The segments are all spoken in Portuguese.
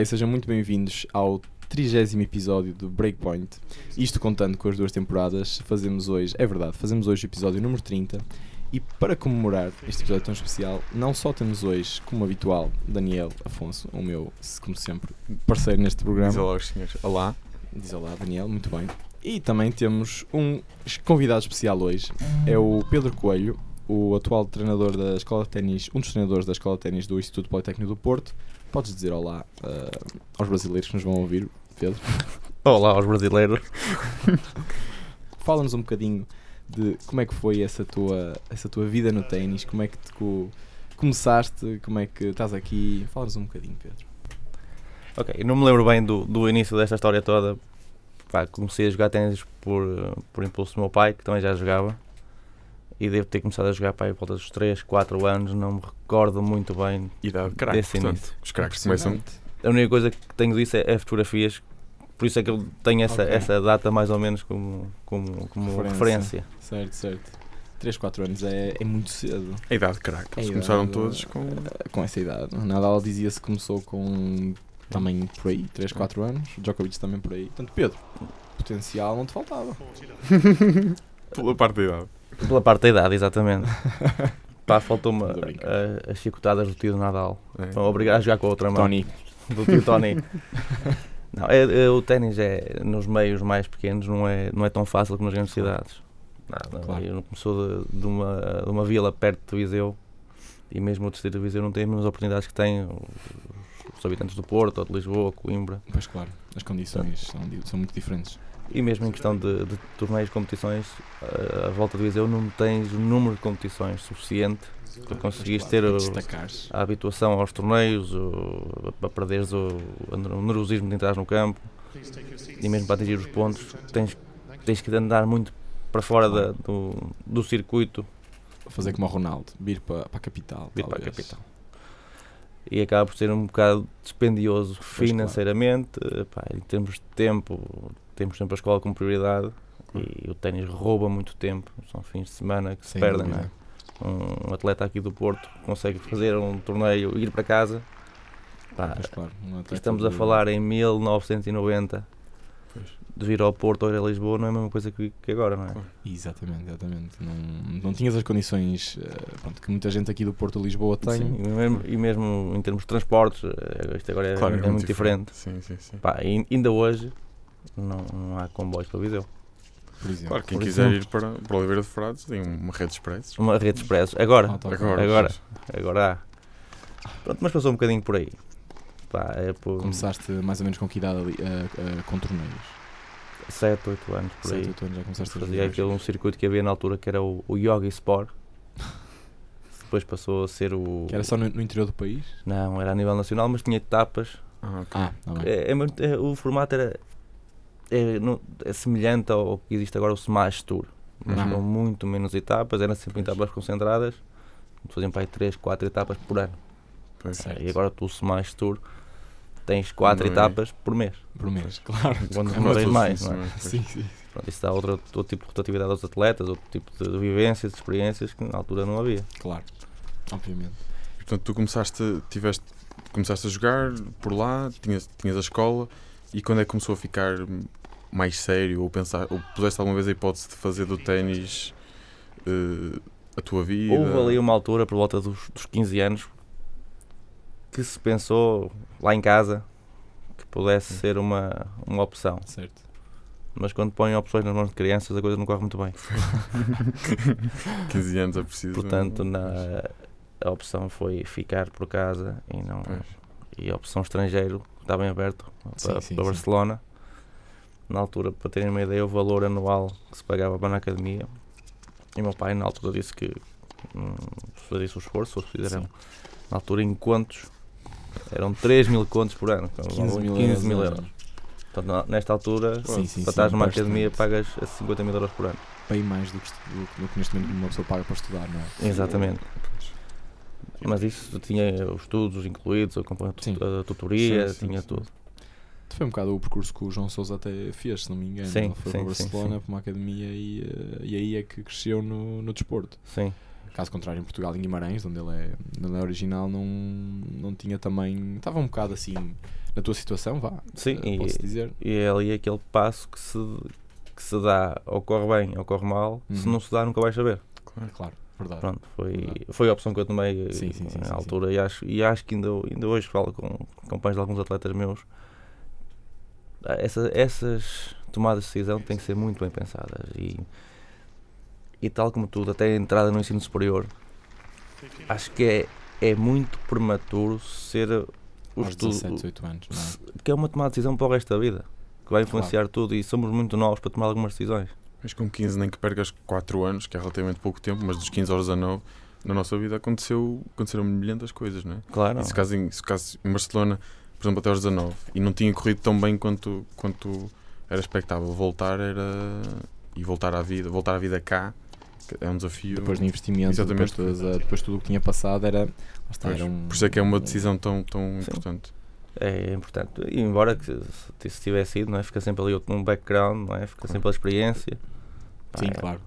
Olá e sejam muito bem-vindos ao trigésimo episódio do Breakpoint. Isto contando com as duas temporadas, fazemos hoje, é verdade, fazemos hoje o episódio número 30 e para comemorar este episódio tão especial, não só temos hoje, como habitual, Daniel Afonso, o meu, como sempre, parceiro neste programa. Diz aos senhores. Olá. Diz olá, Daniel, muito bem. E também temos um convidado especial hoje, é o Pedro Coelho, o atual treinador da Escola de Ténis, um dos treinadores da Escola de Ténis do Instituto Politécnico do Porto. Podes dizer olá uh, aos brasileiros que nos vão ouvir, Pedro? Olá aos brasileiros. Fala-nos um bocadinho de como é que foi essa tua, essa tua vida no ténis, como é que te começaste, como é que estás aqui. Fala-nos um bocadinho, Pedro. Ok, não me lembro bem do, do início desta história toda, pá, comecei a jogar ténis por, por impulso do meu pai, que também já jogava. E devo ter começado a jogar para por volta dos 3, 4 anos, não me recordo muito bem. Idade craque, desse portanto, início. os craques começam. A única coisa que tenho disso é, é fotografias, por isso é que eu tenho essa, okay. essa data mais ou menos como, como, como referência. referência. Certo, certo. 3, 4 anos é, é muito cedo. A idade craque, eles começaram todos com. Com essa idade. Nadal dizia-se que começou com também por aí, 3, 4 anos. Djokovic também por aí. Portanto, Pedro, potencial não te faltava. Pela parte da idade. Pela parte da idade, exatamente. Pá, faltou-me as chicotadas do tio Nadal. É. Obrigado a jogar com a outra mão. Tony. Do tio Tony. não, é, é, o ténis é, nos meios mais pequenos não é, não é tão fácil como nas grandes cidades. Não, claro. Eu começou de, de, uma, de uma vila perto de Viseu e mesmo o distrito de Viseu não tem as mesmas oportunidades que tem os habitantes do Porto ou de Lisboa, Coimbra. Pois claro, as condições são, são muito diferentes. E mesmo em questão de, de torneios, competições, a volta do Viseu não tens o número de competições suficiente para conseguires ter o, a habituação aos torneios, o, para perderes o, o nervosismo de entrar no campo e mesmo para atingir os pontos, tens, tens que andar muito para fora da, do, do circuito. Fazer como o Ronaldo, vir para, para a capital. Vir talvez. para a capital e acaba por ser um bocado dispendioso pois financeiramente, claro. pá, em termos de tempo, temos sempre a escola como prioridade e o ténis rouba muito tempo, são fins de semana que se Sem perdem. É? Um atleta aqui do Porto consegue fazer um torneio e ir para casa. Pá, claro, estamos a falar em 1990 de vir ao Porto ou ir a Lisboa não é a mesma coisa que, que agora, não é? Exatamente, exatamente. Não, não tinhas as condições uh, pronto, que muita gente aqui do Porto a Lisboa tem. Sim, e mesmo, e mesmo em termos de transportes, uh, isto agora é, claro, é, é muito diferente. diferente. Sim, sim, sim. Pá, ainda hoje não, não há comboios para Viseu. Por exemplo. Claro, quem Por quiser exemplo. ir para, para Oliveira de Frades tem uma rede de expressos. Uma rede de expressos. Agora, agora, agora, agora há. Pronto, mas passou um bocadinho por aí. Pá, é por... Começaste mais ou menos com que idade ali, uh, com torneios? 7, 8 anos por 7, aí. 8 anos já começaste a Fazia aquele um circuito que havia na altura que era o, o Yogi Sport. Depois passou a ser o. Que era só no, no, interior do país? Não, era a nível nacional, mas tinha etapas. Ah, okay. ah tá é, é, é, o formato era. É, não, é, semelhante ao que existe agora o Smash Tour, mas uhum. com muito menos etapas, eram sempre etapas concentradas, faziam para aí 3, 4 etapas por ano. E agora tu o Smash Tour tens quatro não etapas é. por mês. Por mês, claro. Quando não tens mais, não é? Sim, sim. Pronto, isso dá outro, outro tipo de rotatividade aos atletas, outro tipo de vivências, de experiências que na altura não havia. Claro, obviamente. portanto, tu começaste, tiveste, começaste a jogar por lá, tinhas, tinhas a escola, e quando é que começou a ficar mais sério, ou pensar, ou puseste alguma vez a hipótese de fazer do ténis uh, a tua vida? Houve ali uma altura, por volta dos, dos 15 anos, que se pensou lá em casa que pudesse ser uma, uma opção. Certo. Mas quando põem opções nas mãos de crianças a coisa não corre muito bem. 15 anos é preciso. Portanto, na, a opção foi ficar por casa e não. Pois. E a opção estrangeiro está bem aberto para, sim, para Barcelona. Na altura, para terem uma ideia, o valor anual que se pagava para na academia. E meu pai, na altura, disse que hum, fazia o esforço, se fizeram na altura em contos eram 3 mil contos por ano. 15 mil, 15 mil euros. Portanto, nesta altura, sim, sim, para estar numa academia, pagas 50 mil euros por ano. Bem mais do que, do que neste momento uma pessoa paga para estudar, não é? Exatamente. Mas isso tinha os estudos incluídos, a, a tutoria, sim, tinha tudo. Foi um bocado o percurso que o João Sousa até fez, se não me engano. Sim, Ele foi sim, para Barcelona, para uma academia e, eh, e aí é que cresceu no, no desporto. Sim. Caso contrário, em Portugal, em Guimarães, onde ele é, onde ele é original, não, não tinha também. Estava um bocado assim na tua situação, vá. Sim, eh, posso dizer. E é ali aquele passo que se, que se dá, ou corre bem ou corre mal, se Uhum. não se dá, nunca vais saber. Claro, claro, verdade. Pronto, foi, Verdade. foi a opção que eu tomei Sim, sim, sim, na sim, altura E, acho, e acho que ainda, ainda hoje falo com companheiros de alguns atletas meus. Ah, Essa, essas tomadas de decisão têm que ser muito bem pensadas e, e tal como tudo, até a entrada no ensino superior, acho que é, é muito prematuro ser o estudo, 17, 18 anos, não é? porque é uma tomada de decisão para o resto da vida que vai influenciar tudo e somos muito novos para tomar algumas decisões. Mas com 15 nem que percas 4 anos, que é relativamente pouco tempo, mas dos 15 aos 19, na nossa vida aconteceu, aconteceram milhentas coisas, não é? Claro, E se caso, em, se caso em Barcelona, por exemplo, até aos 19, e não tinha corrido tão bem quanto, quanto era expectável, voltar era. e voltar à vida, voltar à vida cá, que é um desafio. Depois do investimento, depois, Exatamente. todas a- depois tudo o que tinha passado, era. está, Pois, era um, Por isso é que é uma decisão tão, tão Sim. importante. É importante. E embora que se, se tivesse sido, não é? fica sempre ali um background, não é? fica sempre a experiência. Sim, é, claro.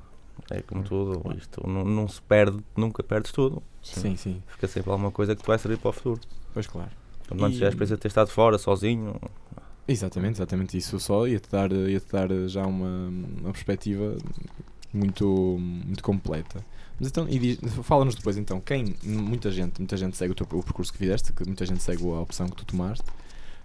É como tudo, isto não, não se perde, nunca perdes tudo. Sim, sim. Fica sempre alguma coisa que te vai servir para o futuro. Pois claro. Portanto, antes E- já a ter estado fora, sozinho, Exatamente, exatamente isso só ia-te dar, ia -te dar já uma, uma perspectiva muito, muito completa. Mas então, fala-nos depois então, quem, muita gente, muita gente segue o, teu, o percurso que fizeste, que muita gente segue a opção que tu tomaste.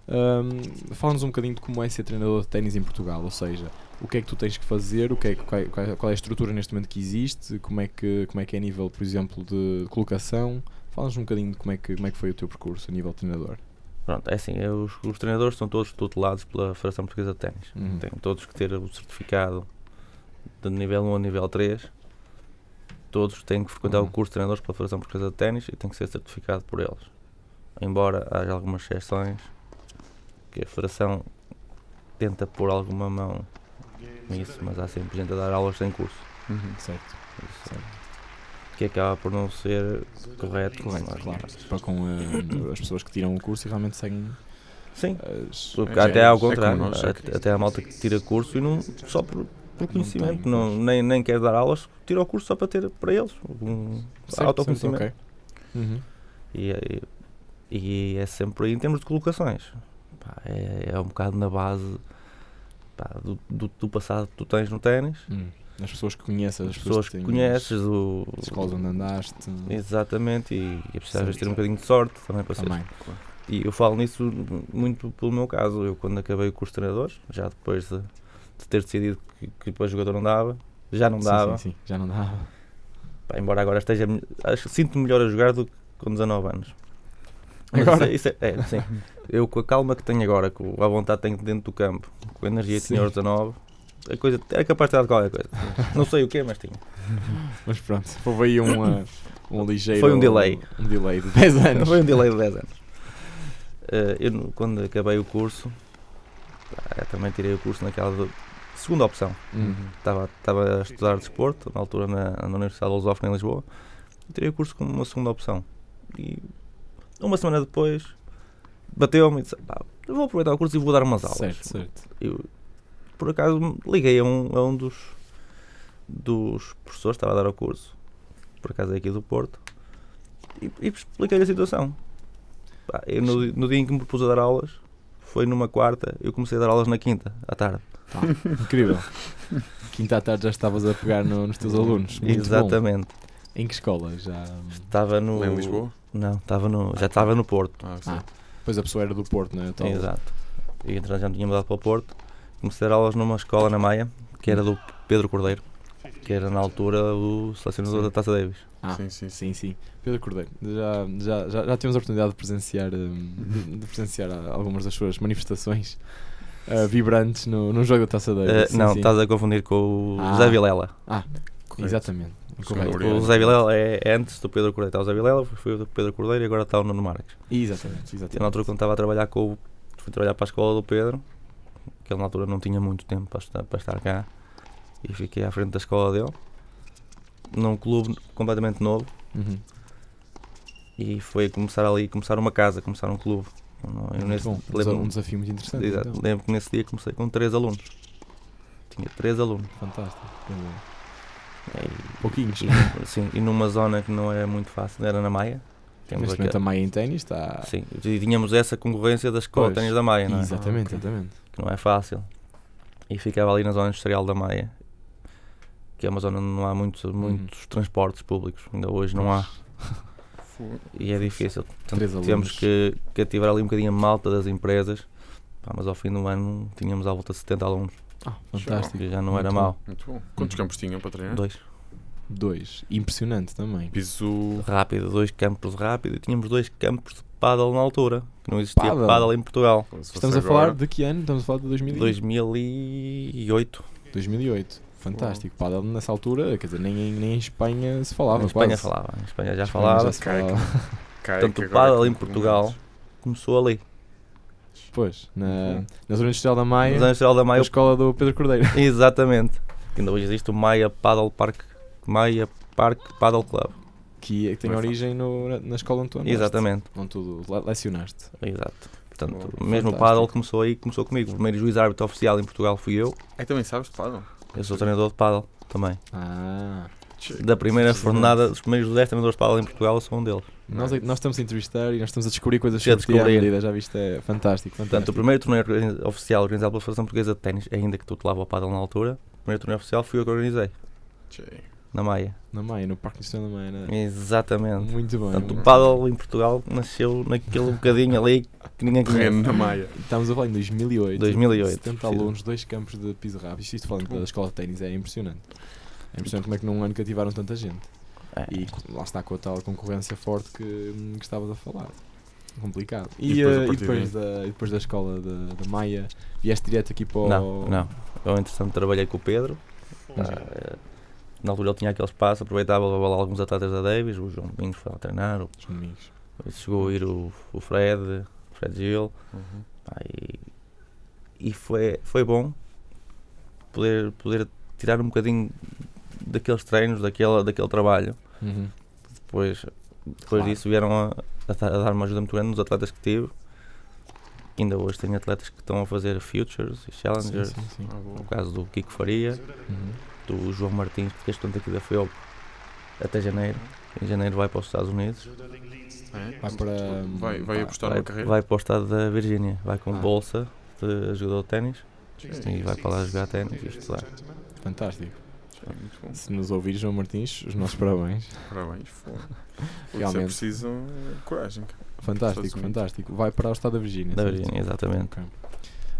Ahm, Fala-nos um bocadinho de como é ser treinador de ténis em Portugal, ou seja, o que é que tu tens que fazer, o que é- qual é- qual é a estrutura neste momento que existe, como é que, como é que é a nível, por exemplo, de colocação. Fala-nos um bocadinho de como é, que, como é que foi o teu percurso a nível de treinador. pronto, é assim, é, os, os treinadores são todos tutelados pela Federação Portuguesa de Ténis. Uhum. Têm todos que ter o certificado de nível 1 a nível 3. Todos têm que frequentar Uhum. o curso de treinadores pela Federação Portuguesa de Ténis e tem que ser certificado por eles. Embora haja algumas exceções que a Federação tenta pôr alguma mão nisso, mas há sempre gente a dar aulas sem curso. Uhum. Certo. Isso, que acaba por não ser correto. Correto, mas- claro. Para com eh, as pessoas que tiram o curso e realmente seguem Sim, as. porque É, até é- ao é contrário, nós, é até, até há malta que tira curso e não só por, por conhecimento, tem, não, pois. nem, nem quer dar aulas, tira o curso só para ter para eles um Certo, autoconhecimento. certo, ok. Uhum. E, é- e é sempre aí em termos de colocações. Pá, é, é um bocado na base pá, do, do, do passado que tu tens no ténis, Hum. As pessoas que conheces, as pessoas que têm conheces, o, As escolas onde andaste. exatamente, e, e precisas Certo, ter um bocadinho de sorte também para ser Também. E eu falo nisso muito pelo meu caso. Eu, quando acabei o curso de treinadores, já depois de, de ter decidido que, que para jogador não dava, já não Sim, dava. Sim, sim, já não dava. Pá, embora agora esteja. sinto-me melhor a jogar do que com 19 anos. Mas Agora? Isso é, isso é- é, sim. Eu, com a calma que tenho agora, com a vontade que tenho dentro do campo, com a energia que tinha Sim. aos 19, a coisa, era capaz de qualquer coisa. Não sei o que, mas tinha. Mas pronto, houve aí um, uh, um ligeiro. Foi um delay. Um delay de 10 anos. Foi um delay de 10 anos. Eh, eu, quando acabei o curso, pá, também tirei o curso naquela segunda opção. Uhum. Estava, estava a estudar desporto, na altura na, na Universidade de Lusófona em Lisboa, tirei o curso como uma segunda opção. E uma semana depois bateu-me e disse: "Pá, eu vou aproveitar o curso e vou dar umas aulas. Certo, certo. Eu, por acaso liguei a um, a um dos, dos professores que estava a dar o curso, por acaso é aqui do Porto, e, e expliquei-lhe a situação. Pá, eu no, no dia em que me propus a dar aulas, foi numa quarta, eu comecei a dar aulas na quinta, à tarde. Pá, incrível. Quinta à tarde já estavas a pegar no- nos teus alunos. Muito bom. Exatamente. Em que escola? Já. Estava no. Em Lisboa? Não, estava no, já estava no Porto. Ah, sim. Ah, pois a pessoa era do Porto, não é? Então, Exato. E entretanto já me tinha mudado para o Porto. Comecei a dar aulas numa escola na Maia, que era do Pedro Cordeiro, que era na altura o selecionador Sim. da Taça Davis. Ah, Sim, sim, Sim, sim. Pedro Cordeiro, já, já, já, já tivemos a oportunidade de presenciar, hum, de, de presenciar algumas das suas manifestações uh, vibrantes no, no jogo da Taça da Eh, não, estás a confundir com o Ah. José Vilela. Correto. Exatamente. O Correto. O José Vilela é, é antes do Pedro Cordeiro. Está o José Vilela, foi o Pedro Cordeiro e agora está o Nuno Marques. Exatamente, Eu, na exatamente. altura, quando estava a trabalhar com o. Fui trabalhar para a escola do Pedro, que ele na altura não tinha muito tempo para estar, para estar cá, e fiquei à frente da escola dele, num clube completamente novo, Uhum. e foi começar ali, começar uma casa, começar um clube. Eu, nesse, bom. Lembro, um desafio muito interessante. exato, então. lembro que nesse dia comecei com três alunos. Tinha três alunos. Fantástico. Dizer, pouquinhos. E, sim, e numa zona que não era muito fácil, era na Maia. Temos Neste aqui- momento a Maia em ténis está. Sim, e tínhamos essa concorrência da escola de Pois. ténis da Maia, não é? Exatamente, Ah, ok. exatamente. Que não é fácil. E ficava ali na zona industrial da Maia, que é uma zona onde não há muitos, Uhum. muitos transportes públicos, ainda hoje não há, e é difícil. Portanto, tivemos alunos. que cativar ali um bocadinho a malta das empresas, Pá, mas ao fim do ano tínhamos à volta de 70 alunos, Ah, fantástico. que já não Muito era bom. mau. Muito bom. Quantos Uhum. campos tinham para treinar? Dois. Dois. Impressionante também. Piso. Rápido, dois campos rápido e tínhamos dois campos de paddle na altura, que não existia Paddle? paddle, em Portugal. Estamos a falar de que ano? Estamos a falar de 2000 e- 2008. 2008. Fantástico. Padel nessa altura, quer dizer, nem, em- nem em Espanha se falava. em Espanha quase. falava, em Espanha já Espanha falava. já se Cai, falava. cai, Portanto, o paddle em Portugal começou ali. Pois, na, Uhum. na zona industrial da Maia, Na Zona Industrial da Maia, escola do Pedro Cordeiro. Exatamente. Ainda hoje existe o Maia Paddle Park. Maia Park Paddle Club. Que, é- que tem origem no- na, escola onde tu andaste. Exatamente. Onde tu le- lecionaste. Exato. Portanto, Bom, mesmo o fantástico. paddle começou aí, começou comigo. O primeiro juiz árbitro oficial em Portugal fui eu. Aí também sabes de paddle? Eu sou treinador de paddle também. Ah. Da primeira jornada, dos primeiros 10 treinadores de paddle em Portugal, eu sou um deles. Nós, nós estamos a entrevistar e nós estamos a descobrir coisas sobre ti à descobrir. medida, já viste? É fantástico, Portanto, o fantástico. primeiro torneio oficial organizado pela Federação Portuguesa de Ténis, ainda que tu te lava ao paddle na altura, o primeiro torneio oficial fui eu que organizei, Tchê. Na Maia. Na Maia, no Parque Industrial da Maia. né? Exatamente. Muito bem. Portanto, o paddle em Portugal nasceu naquele bocadinho ali que ninguém conhece. na Maia. bem. Estamos a falar em 2008. 2008, 70 preciso. alunos, dois campos de piso rápido. Isto, isto falando da escola de ténis é impressionante. É impressionante como é que num ano cativaram tanta gente. É. E lá está com a tal concorrência forte que, que estavas a falar. Complicado. E E, depois, eh, e depois, da, e depois da escola da, da Maia, vieste direto aqui para o. Não, não. Eu, entretanto, trabalhei com o Pedro. Ah, na altura ele tinha aquele espaço, aproveitava levava lá alguns atletas da Davis, o João Domingos foi lá treinar, o- chegou a ir o, o Fred, o Fred Gil, Uhum. pá, e, foi, foi bom poder, poder tirar um bocadinho daqueles treinos, daquele, daquele trabalho. Uhum. Depois, depois Claro. disso vieram a, a, dar- uma ajuda muito grande nos atletas que tive. Ainda hoje tenho atletas que estão a fazer Futures e Challengers. Sim, sim, sim. Ah. No caso do Kiko Faria, Uhum. Do João Martins, que este aqui da FEOP até janeiro. Em janeiro vai para os Estados Unidos. É? Vai para. Vai, vai apostar Vai, na carreira? vai para o estado da Virgínia. Vai com Ah. bolsa de jogador de ténis e vai para lá jogar ténis e estudar. Fantástico. Se nos ouvires, João Martins, os nossos parabéns. Parabéns. fogo. Isso é Realmente. preciso eh, coragem. Fantástico, fantástico. Vai para o estado da Virgínia. Da? Virgínia, exatamente. Ok.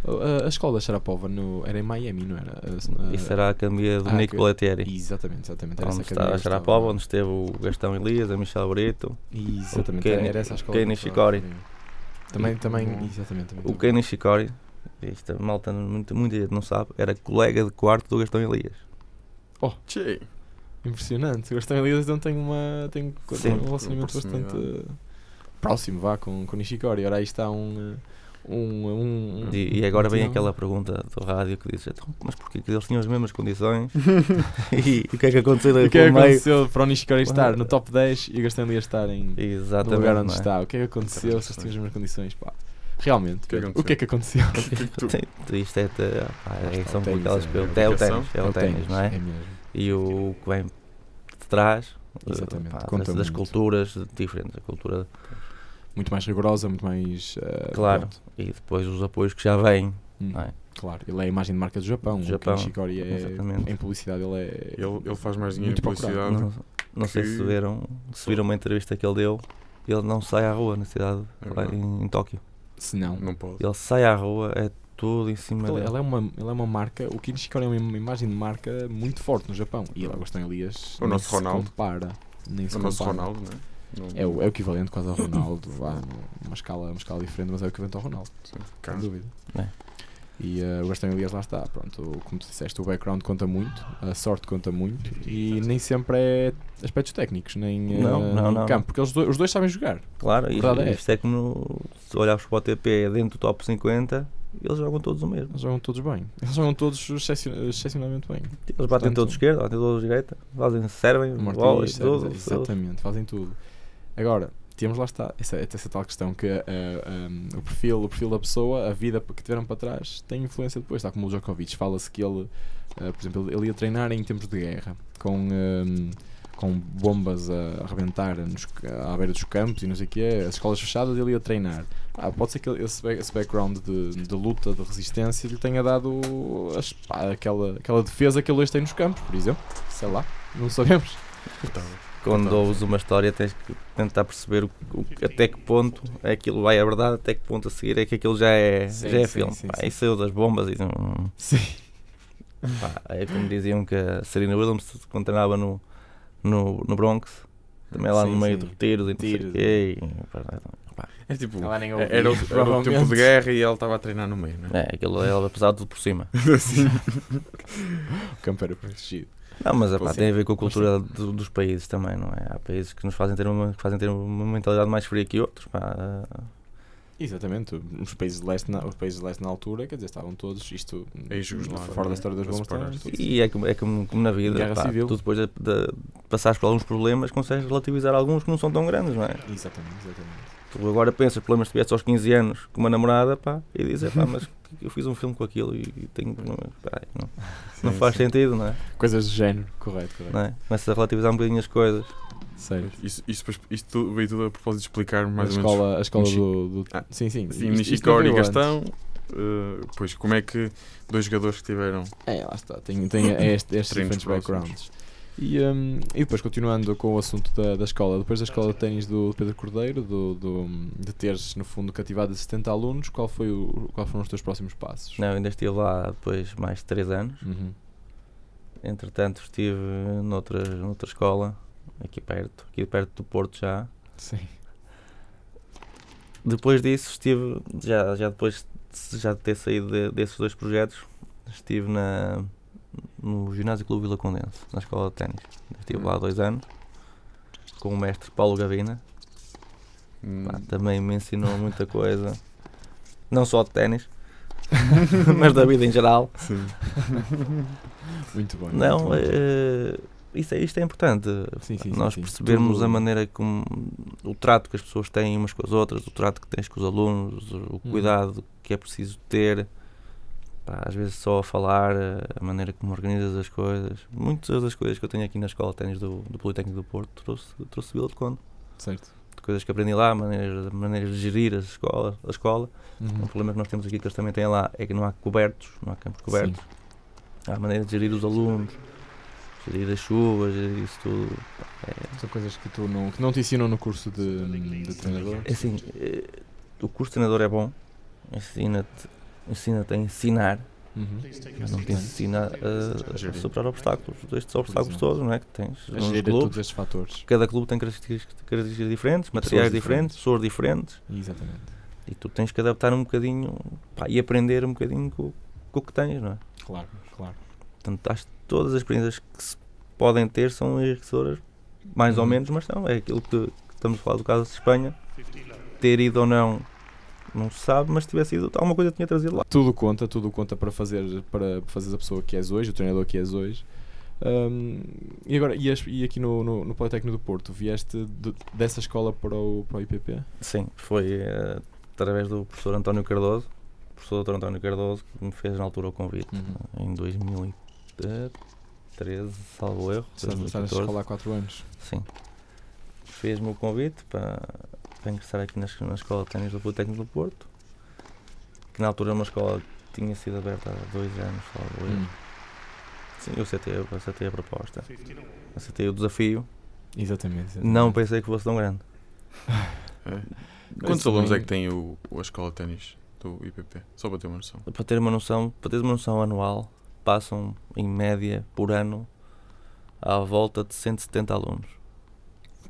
A, a escola da Sharapova no, era em Miami, não era? A- a- Isso era a academia do ah, Bollettieri. Exatamente, exatamente. Era Onde essa está a Sharapova, estava- onde esteve o Gastão Elias, a Michel Brito, Exatamente, o era, essa a escola. Ken que eu Nishikori. estava a referir. Também, também, exatamente. Também, o também. Ken Nishikori. Isto, a malta, muita, muita gente não sabe, era colega de quarto do Gastão Elias. Tchê. Impressionante. O Gastão Elias então tem, uma, tem, Sim. um relacionamento bastante próximo vá, com, com Nishikori. Ora, aí está um. Um, um, E, e agora vem aquela pergunta do rádio que diz: então, mas porquê que eles tinham as mesmas condições? e o que é que aconteceu O que é que pelo aconteceu para o Nishikori estar no top 10 e o Gastão Elias estar em, no Exatamente. lugar onde é? está? O que é que aconteceu se eles tinham as mesmas condições? Pá, realmente, o que é que aconteceu? Isto é, te- pá, é, são ténis, aquelas é, coisas. é É o ténis, é o ténis, não é? É mesmo. E o que vem de trás eh, Exatamente, das, culturas diferentes. A cultura, Muito mais rigorosa, muito mais. uh, Claro. pronto. e depois os apoios que já vêm. Hum, não é? Claro, ele é a imagem de marca do Japão. Do O Japão, Nishikori é, exatamente. em publicidade, ele é. Ele, ele faz mais dinheiro em publicidade. Não, não sei se viram, se viram uma entrevista que ele deu. Ele não sai à rua na cidade, É lá em, em Tóquio. Se não. Não pode. Ele sai à rua, é tudo em cima Ele, dele. ele é uma, ele é uma marca. O Ken Nishikori é uma im- imagem de marca muito forte no Japão. E ele, Agostinho Elias. O nosso Ronaldo. compara. Nem O nosso compara. Ronaldo, não é? Não- É o, é o equivalente quase ao Ronaldo. vá, numa, escala, uma escala diferente, mas é o equivalente ao Ronaldo. Sim, Sem dúvida. É. E uh, o Gastão Elias lá está, pronto, como tu disseste, o background conta muito, a sorte conta muito e nem sempre é aspectos técnicos, nem uh, Não, não, não, campo, porque eles dois, os dois sabem jogar. Claro, isto, é isto é como se olharmos para o TP dentro do top 50, eles jogam todos o mesmo. Eles jogam todos bem. Eles jogam todos excepcion- excepcionalmente bem. Eles batem Portanto- todos esquerda, batem todos direita, fazem, servem, O bolas, tudo. exatamente, fazem tudo. Agora, temos lá está, essa, essa tal questão que uh, um, o, perfil, o perfil da pessoa, a vida que tiveram para trás, tem influência depois. Está como o Djokovic, fala-se que ele, uh, por exemplo, ele ia treinar em tempos de guerra, com, um, com bombas a arrebentar nos, à beira dos campos e não sei o quê, as escolas fechadas, ele ia treinar. Ah, pode ser que esse, esse background de, de, luta, de resistência, lhe tenha dado as, aquela, aquela defesa que ele hoje tem nos campos, por exemplo. Sei lá, não sabemos. Quando ouves uma história, tens que tentar perceber o, o, até que ponto é aquilo vai a verdade, até que ponto a seguir é que aquilo já é, sim, já é sim, filme. Sim, pá, Isso das bombas e não. Sim. Pá, é como diziam que a Serena Williams, quando treinava no, no, no Bronx, também lá no meio de tiros e tiros. E, é tipo, era, o, era o tempo de guerra e ele estava a treinar no meio, não é? É, aquilo ele apesar de tudo por cima. o campo era protegido. Não, mas epá, tem a ver com a cultura do, dos países também, não é? Há países que nos fazem ter uma, que fazem ter uma mentalidade mais fria que outros. Pá. Exatamente, os países, de leste na, os países de leste na altura, quer dizer, estavam todos, isto é fora da história das bombas E é como, é como, como na vida, pá, civil. tu depois de, de passares por alguns problemas consegues relativizar alguns que não são tão grandes, não é? Exatamente, exatamente. Tu agora pensas problemas que tiveste aos 15 anos com uma namorada, pá, e dizes, pá, mas eu fiz um filme com aquilo e tenho. Não, não, não faz sim. sentido, não é? Coisas do género, correto, correto. Não é? Começa a relativizar um bocadinho as coisas. Sério. Isso, isso, isto veio tudo a propósito de explicar mais a ou escola, menos. A escola do, do. Ah, sim, sim. Sim, Nishikori e Gastão. Uh, pois, como é que dois jogadores que tiveram. É, lá está. Tem, tem estes, estes diferentes backgrounds. E, um, e depois, continuando com o assunto da, da escola, depois da escola de ténis do Pedro Cordeiro, do, do, de teres, no fundo, cativado 70 alunos, qual, foi o, qual foram os teus próximos passos? Não, ainda estive lá depois mais de 3 anos. Uhum. Entretanto, estive noutra, noutra escola, aqui perto, aqui perto do Porto já. Sim. Depois disso, estive, já, já depois já de ter saído de, desses dois projetos, estive na no Ginásio Clube Vila Condense, na escola de ténis. Estive lá há dois anos com o mestre Paulo Gavina. Hum. Pá, também me ensinou muita coisa, não só de ténis, mas da vida em geral. Sim. muito bom. Não, muito uh, isso, é, isto é importante. Sim, sim, Nós percebermos a maneira como o trato que as pessoas têm umas com as outras, o trato que tens com os alunos, o hum. cuidado que é preciso ter Pá, às vezes só a falar, eh, a maneira como organizas as coisas. Muitas das coisas que eu tenho aqui na escola de ténis do, do Politécnico do Porto trouxe, trouxe Vila de Conde. Certo. De coisas que aprendi lá, maneiras, maneiras de gerir a escola. A escola. Uhum. O problema que nós temos aqui, que eles também têm lá, é que não há cobertos, não há campos cobertos. Sim. Há maneira de gerir os alunos, gerir as chuvas, gerir isso tudo. É. São coisas que, tu não, que não te ensinam no curso de, de treinador? É assim, eh, o curso de treinador é bom, ensina-te ensina-te a ensinar, uhum. mas não te ensina a, a superar obstáculos, estes obstáculos todos, não é? Que tens a gerir clubes, todos estes fatores. Cada clube tem características, características diferentes, materiais diferentes, pessoas diferentes. Exatamente. E tu tens que adaptar um bocadinho pá, e aprender um bocadinho com, com o que tens, não é? Claro, claro. Portanto, acho que todas as experiências que se podem ter são enriquecedoras, mais uhum. ou menos, mas não. É aquilo que, que estamos a falar do caso de Espanha. Ter ido ou não não se sabe, mas se tivesse ido, alguma coisa tinha trazido lá. Tudo conta, tudo conta para fazer, para fazer a pessoa que és hoje, o treinador que és hoje. Um, e agora, e, e aqui no, no, no, Politécnico do Porto, vieste de, dessa escola para o, para o IPP? Sim, foi uh, através do professor António Cardoso, o professor Dr. António Cardoso, que me fez na altura o convite, uhum. em 2013, salvo erro. Estás na escola há 4 anos? Sim. Fez-me o convite para para ingressar aqui na, na Escola de Ténis do Politécnico do Porto, que na altura é uma escola que tinha sido aberta há dois anos, salvo hum. Sim, eu aceitei, eu aceitei a proposta, aceitei o desafio. Exatamente. exatamente. Não pensei que fosse tão grande. É. Quantos alunos é que tem o, a Escola de Ténis do IPP? Só para ter uma noção. Para ter uma noção, para ter uma noção anual, passam em média por ano à volta de 170 alunos.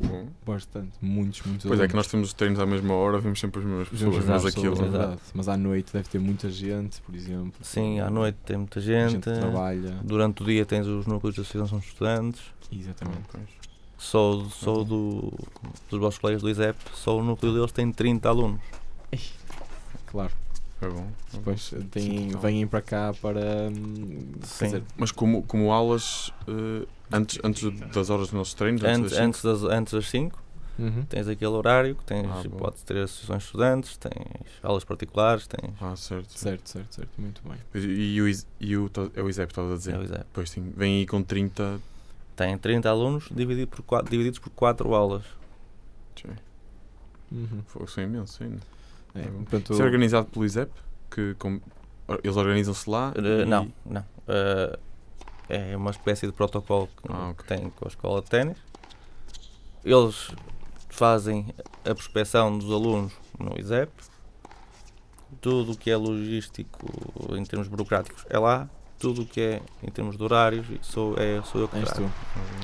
Bom. Bastante, muitos, muitos Pois alunos. é que nós temos treinos à mesma hora, vemos sempre as mesmas pessoas, mas aquilo. É verdade. Mas à noite deve ter muita gente, por exemplo. Sim, à noite tem muita gente. gente trabalha. Durante o dia tens os núcleos de associação de estudantes. Exatamente. Só, só do, dos vossos colegas do ISEP, só o núcleo deles tem 30 alunos. Claro. É bom. Depois tem, vêm para cá para. Hum, Sim. Mas como, como aulas. Uh, Antes, antes das horas dos nossos treinos? Antes, antes, das, antes das 5. Uhum. Tens aquele horário que tens, Ah, podes ter associações de estudantes, tens aulas particulares, tens. Ah, certo. Certo, certo, certo. Muito bem. E, e o, e o, é o ISEP, estava a dizer. É o ISEP. Pois sim, vem aí com 30. Tem 30 alunos dividido por quatro, divididos por 4 aulas. Uhum. Foi, são imensos ainda. É, portanto, Isso é organizado pelo ISEP? Que, com- eles organizam-se lá? Uh, e- Não, não. Uh, é uma espécie de protocolo que, Ah, que ok. tem com a escola de ténis. Eles fazem a prospeção dos alunos no ISEP. Tudo o que é logístico em termos burocráticos é lá. Tudo o que é em termos de horários sou, é, sou eu que És trato. tu.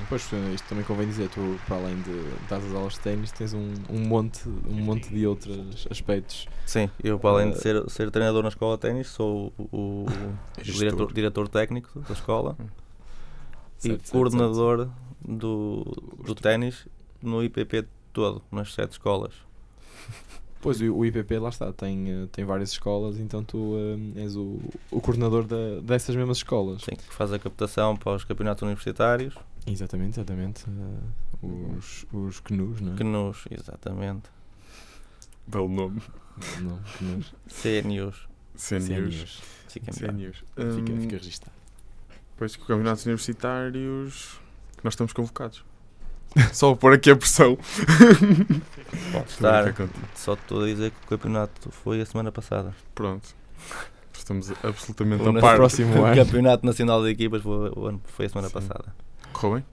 Pois, isto também convém dizer, tu, para além de dar as aulas de ténis, tens um, um, monte, um monte de outros aspectos. Sim, eu para além de Uh, ser, ser treinador na escola de ténis, sou o, o Gestor. diretor, diretor técnico da escola e Certo, certo, coordenador do, do ténis no IPP todo, nas sete escolas. Pois, o, o IPP, lá está, tem, eh, tem várias escolas, então tu eh, és o, o coordenador da, dessas mesmas escolas. Sim, que faz a captação para os campeonatos universitários, Exatamente, exatamente. eh, os, os CNUs, não é? nos, exatamente, Belo nome. Não, CNUs. CNUs, CNUs. fica. CNUs. Fica, Hum, fica registado. Pois que campeonatos universitários que nós estamos convocados. Só pôr aqui a pressão. A estar, só estou a dizer que o campeonato foi a semana passada. Pronto. Estamos absolutamente O a par. próximo O ano. campeonato nacional de equipas foi, o a semana Sim. passada. Correu bem?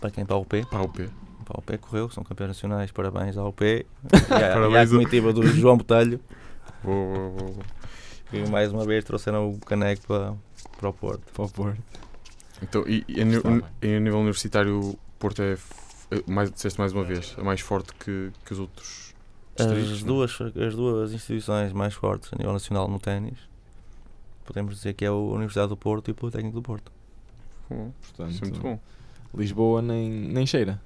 Para quem para a UP, Pá, o P. para a UP correu, são campeões nacionais, parabéns à UP e à, e à Parabéns comitiva do João Botelho, Boa, boa, boa, que mais uma vez trouxeram o caneco para, para o Porto. Para o Porto. Então, e, e a, e a nível universitário, o Porto é, é mais, disseste mais uma vez, é mais forte que, que os outros distritos? As não? duas, as duas instituições mais fortes a nível nacional no ténis, podemos dizer que é a Universidade do Porto e o Politécnico do Porto. Bom, Portanto, Isso é muito bom. Lisboa nem, nem cheira.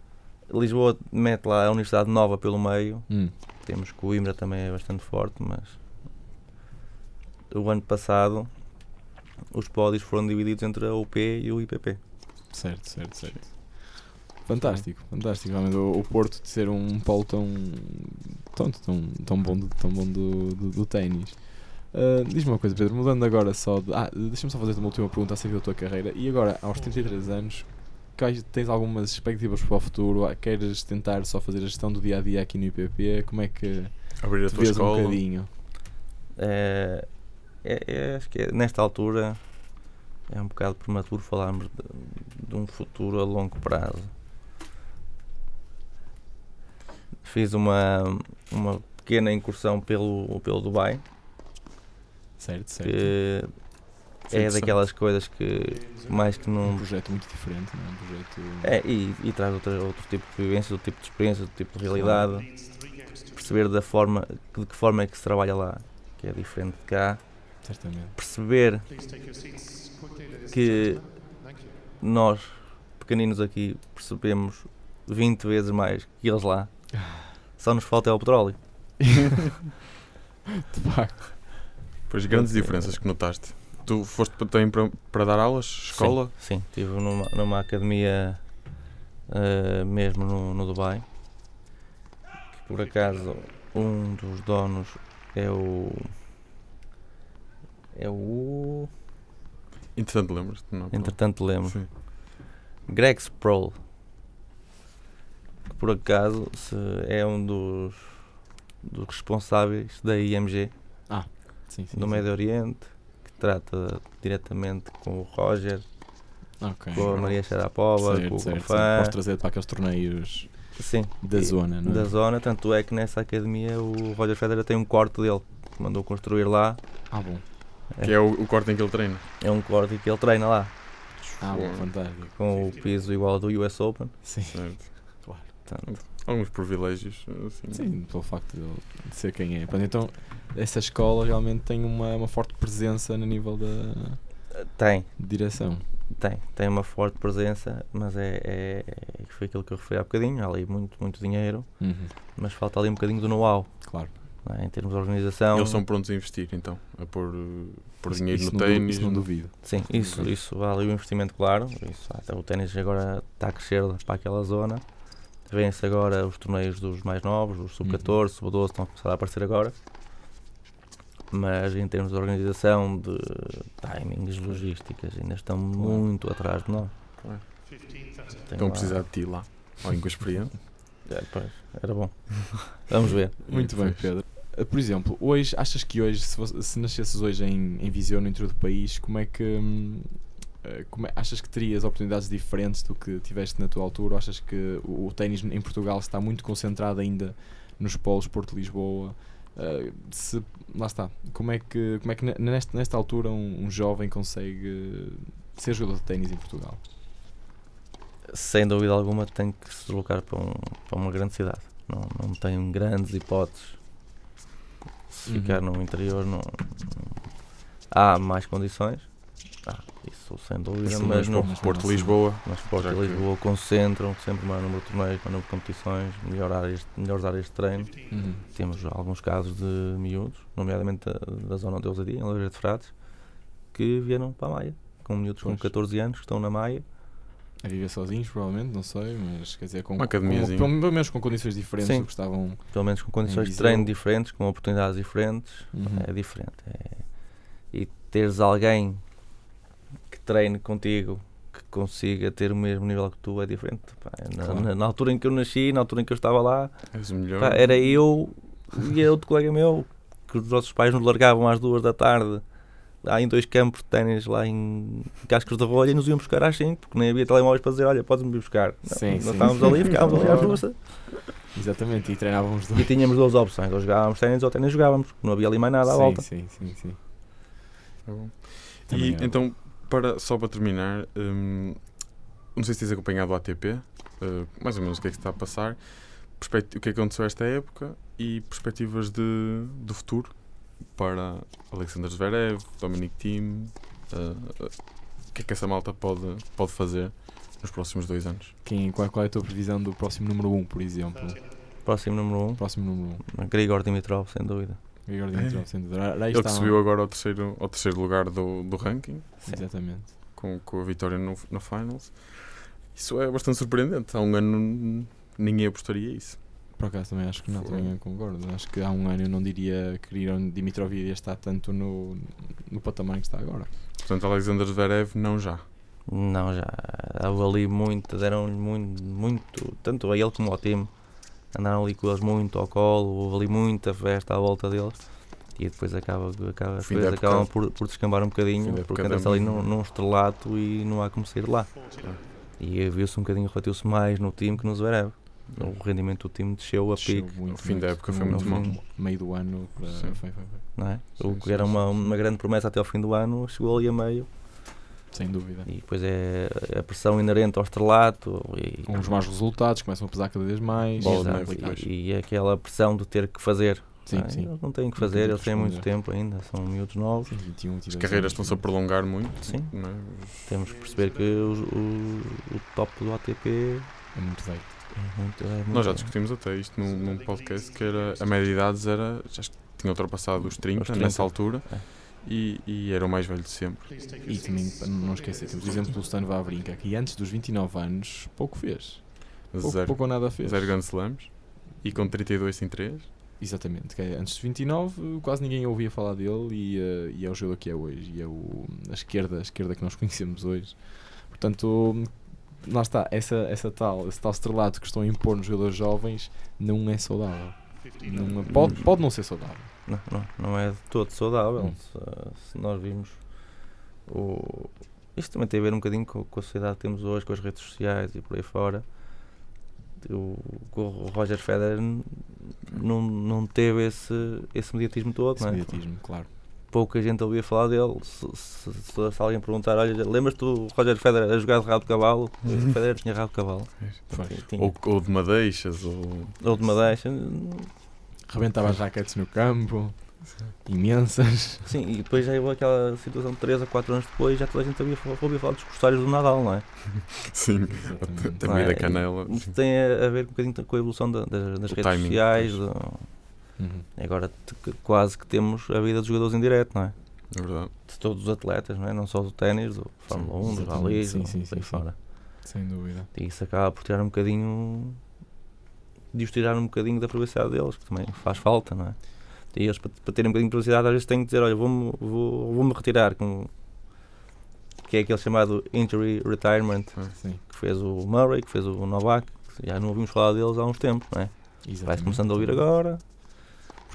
Lisboa mete lá a Universidade Nova pelo meio, Hum. temos Coimbra também é bastante forte, mas o ano passado os pódios foram divididos entre a UP e o IPP. Certo, certo, certo. Fantástico, fantástico. Realmente o, o Porto de ser um polo tão, tão, tão, tão bom, do, tão bom do, do, do ténis. Ah, Diz-me uma coisa, Pedro, mudando agora só de. Ah, deixa-me só fazer uma última pergunta acerca da tua carreira. E agora, aos 33 anos, quais- tens algumas expectativas para o futuro? Ah, Queres tentar só fazer a gestão do dia a dia aqui no IPP? Como é que Abrir a tua vês um escola. bocadinho? É, é- é- acho que é- nesta altura é um bocado prematuro falarmos de, de um futuro a longo prazo. Fiz uma, uma pequena incursão pelo, pelo Dubai, Certo, certo. que é daquelas coisas que mais que Um não. projeto muito diferente, não é? Um projeto. É, e, e traz outra, outro tipo de vivência, outro tipo de experiência, outro tipo de realidade. Perceber da forma, de que forma é que se trabalha lá, que é diferente de cá. Certamente. perceber que nós, pequeninos aqui, percebemos 20 vezes mais que eles lá. Só nos falta é o petróleo. De facto. Pois grandes diferenças que notaste. Tu foste também para, para dar aulas, escola? Sim, sim estive numa, numa academia eh, mesmo no, no Dubai. Que por acaso um dos donos é o. É o. Entretanto, lembras-te? Não, pronto. Entretanto lembro. Sim. Greg Sproul, que por acaso se é um dos, dos responsáveis da IMG Sim, sim. do sim. Médio Oriente, que trata diretamente com o Roger, Ok. com a Maria Sharapova, Certo, com o certo, certo. Confã, Podes trazer para aqueles torneios sim, da zona, não é? da zona, tanto é que nessa academia o Roger Federer tem um quarto dele, que mandou construir lá, Ah, bom. Que é o, o corte em que ele treina. é um quarto que ele treina lá, Ah, bom, fantástico. com o piso igual ao do US Open. Sim. Certo. Portanto, Alguns privilégios. Assim. Sim, pelo facto de, ser quem é. Então, essa escola realmente tem uma, uma forte presença no nível da tem, direção. Tem, tem uma forte presença, mas é, é, é- foi aquilo que eu referi há bocadinho, há ali muito, muito dinheiro, Uhum, mas falta ali um bocadinho do know-how, Claro. Não é? em termos de organização. Eles são prontos a investir, então. A pôr, uh, pôr Isso- dinheiro isso no ténis. Isso não duvido. Sim, isso, isso vale o investimento, claro. Isso, até o ténis agora está a crescer para aquela zona, Vêm-se agora os torneios dos mais novos, os sub-14, sub-12, estão a começar a aparecer agora. Mas em termos de organização, de timings, logísticas, ainda estão muito atrás de nós. Claro. Estão a precisar de ti lá. Alguém com experiência. É, pois, era bom. Vamos ver. Muito bem, Pedro. Uh, Por exemplo, hoje, achas que hoje, se, se nascesses hoje em, em Viseu, no interior do país, como é que. hum, uh, como é- achas que terias oportunidades diferentes do que tiveste na tua altura? Ou achas que o, o ténis em Portugal está muito concentrado ainda nos polos Porto-Lisboa? Uh, se, lá está. Como é que, como é que ne- nesta, nesta altura um, um jovem consegue ser jogador de ténis em Portugal? Sem dúvida alguma, tem que se deslocar para, um- para uma grande cidade. Não, não tem grandes hipóteses. Se Uhum. ficar no interior, não, há mais condições. Ah, isso sem dúvida, Sim, mas mas no, Porto. Lisboa. Mas Porto que- Lisboa concentram sempre o maior número de torneios, maior número de competições, melhor áreas, melhores áreas de treino. Uhum. Temos alguns casos de miúdos, nomeadamente da, da zona onde eu residia, em Loureiro de Frades, que vieram para a Maia, com miúdos com Pois. 14 anos que estão na Maia. A viver sozinhos, provavelmente, não sei, mas quer dizer, com, Uma com, pelo pelo menos com condições diferentes Sim. do que estavam. Pelo menos com condições de treino diferentes, com oportunidades diferentes, Uhum. é diferente. é- E teres alguém que treine contigo, que consiga ter o mesmo nível que tu, é diferente. pá. Na, Claro. na- na altura em que eu nasci, na altura em que eu estava lá. Pá, era eu e era outro colega meu que os nossos pais nos largavam às duas da tarde lá em dois campos de ténis lá em Cascos da Rolha e nos iam buscar às 5 porque nem havia telemóveis para dizer olha podes-me vir buscar não, Sim, nós sim. estávamos ali ficávamos ali às duas Exatamente, e treinávamos e dois. tínhamos duas opções ou jogávamos ténis ou ténis jogávamos não havia ali mais nada à sim, volta sim, sim, sim. Tá bom. Também E é. então, para, só para terminar, hum, não sei se tens acompanhado o ATP, uh, mais ou menos o que é que se está a passar, o que é que aconteceu esta época e perspectivas de, do futuro para Alexander Zverev, Dominic Thiem, uh, uh, o que é que essa malta pode, pode fazer nos próximos dois anos? Quem, qual, qual é a tua previsão do próximo número 1, um, por exemplo? próximo número 1 Próximo número 1. Um. Grigor Dimitrov sem dúvida Igor É. Dimitrov, sem dúvida. Ele está que um- subiu agora ao terceiro, ao terceiro lugar do, do ranking, Exatamente. com, com a vitória no, na Finals. Isso é bastante surpreendente. Há um ano ninguém apostaria isso. Por acaso também acho que não, Foi. também concordo. Acho que há um ano eu não diria que Igor Dimitrov iria estar tanto no, no patamar que está agora. Portanto, Alexander Zverev não já. não já houve ali muito deram-lhe muito, muito tanto a ele como ao time andaram ali com eles muito ao colo houve ali muita festa à volta deles e depois acaba, acaba coisas época- acabam por, por descambar um bocadinho porque anda-se da- ali num, num estrelato e não há como sair de lá e viu-se um bocadinho refletiu-se mais no time que no Zverev o rendimento do time desceu a Desceu pique muito, O fim da época foi No- muito no fim- Meio do ano. Para, Sim. foi, foi, foi. não é? Sim, o que sim, era uma, uma grande promessa até ao fim do ano chegou ali a meio Sem dúvida. e depois é a pressão inerente ao estrelato e, Com os maus resultados, começam a pesar cada vez mais. Exato, e, e aquela pressão de ter que fazer. Sim, Ah, sim. Eles não têm que fazer, eles têm muito tempo ainda, são miúdos novos. Sim, 21, 22 As carreiras estão-se a prolongar muito. Sim, é? temos que perceber que os- o, o top do ATP É muito velho. É. É Nós já discutimos até isto num, num podcast que era, a média de idades era, já tinha ultrapassado os 30, Os 30. nessa altura É. e, e era o mais velho de sempre. E também, para não esquecer, temos o exemplo do Stan Wawrinka, que antes dos 29 anos pouco fez. Pouco, Zero, pouco ou nada fez. zero Grand Slams e com 32 em 3. Exatamente. Que é, antes dos 29 quase ninguém ouvia falar dele e, eh, e é o jogador que é hoje. E é o, a, esquerda, a esquerda que nós conhecemos hoje. Portanto, lá está. Essa, essa tal, esse tal estrelato que estão a impor nos jogadores jovens não é saudável. Não, é- pode, pode não ser saudável. Não, não, não é de todo saudável. Hum. Se, se nós vimos o. Isto também tem a ver um bocadinho com, com a sociedade que temos hoje, com as redes sociais e por aí fora. O, o Roger Federer não, não teve esse, esse mediatismo todo, Esse não é? mediatismo, claro. Pouca gente ouvia falar dele. Se, se- se- se alguém perguntar, olha, lembras-te do Roger Federer a jogar de rabo de cavalo? O Federer tinha rabo de cavalo. Tinha. Ou, ou de madeixas, ou. Ou de Madeixa. Rebentava as raquetes no campo, imensas. Sim, e depois já houve aquela situação de 3 a 4 anos depois, já toda a gente ouvia, falar- ouvia falar dos costários do Nadal, não é? Sim, também Não da é? canela. Tem a ver um bocadinho com a evolução da- das, das redes timing, sociais. do- Uhum. agora te- quase que temos a vida dos jogadores em direto, não é? É verdade. De todos os atletas, não é? Não só do ténis, do Fórmula 1, dos exatamente. ralis, Sim, do- sim, sim, fora. Sem dúvida. E isso acaba por tirar um bocadinho de os tirar um bocadinho da privacidade deles, que também faz falta, não é? E eles, para, para terem um bocadinho de privacidade, às vezes têm que dizer: Olha, vou-me vou, vou retirar, com, que é aquele chamado Injury Retirement, Ah, que fez o Murray, que fez o Novak, já não ouvimos falar deles há uns tempos, não é? Vai-se começando a ouvir agora.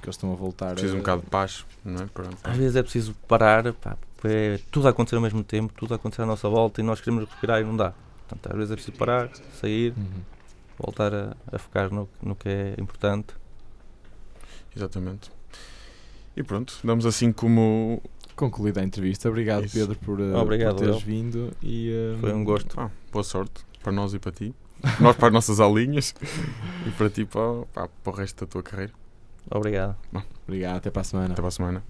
Porque eles estão a voltar. Preciso um a- bocado de paz, não é? Pronto. Às vezes é preciso parar, pá, porque é tudo a acontecer ao mesmo tempo, tudo a acontecer à nossa volta e nós queremos respirar e não dá. Portanto, às vezes é preciso parar, sair, Uhum. voltar a, a focar no, no que é importante. Exatamente. E pronto, damos assim como. Concluída a entrevista. Obrigado, Isso. Pedro, por, uh, Obrigado, por teres eu. vindo. E, uh, Foi um gosto. Ah, boa sorte para nós e para ti. Nós para as nossas aulinhas e para ti para, para, para o resto da tua carreira. Obrigado. Bom, obrigado, até para a semana. Até para a semana.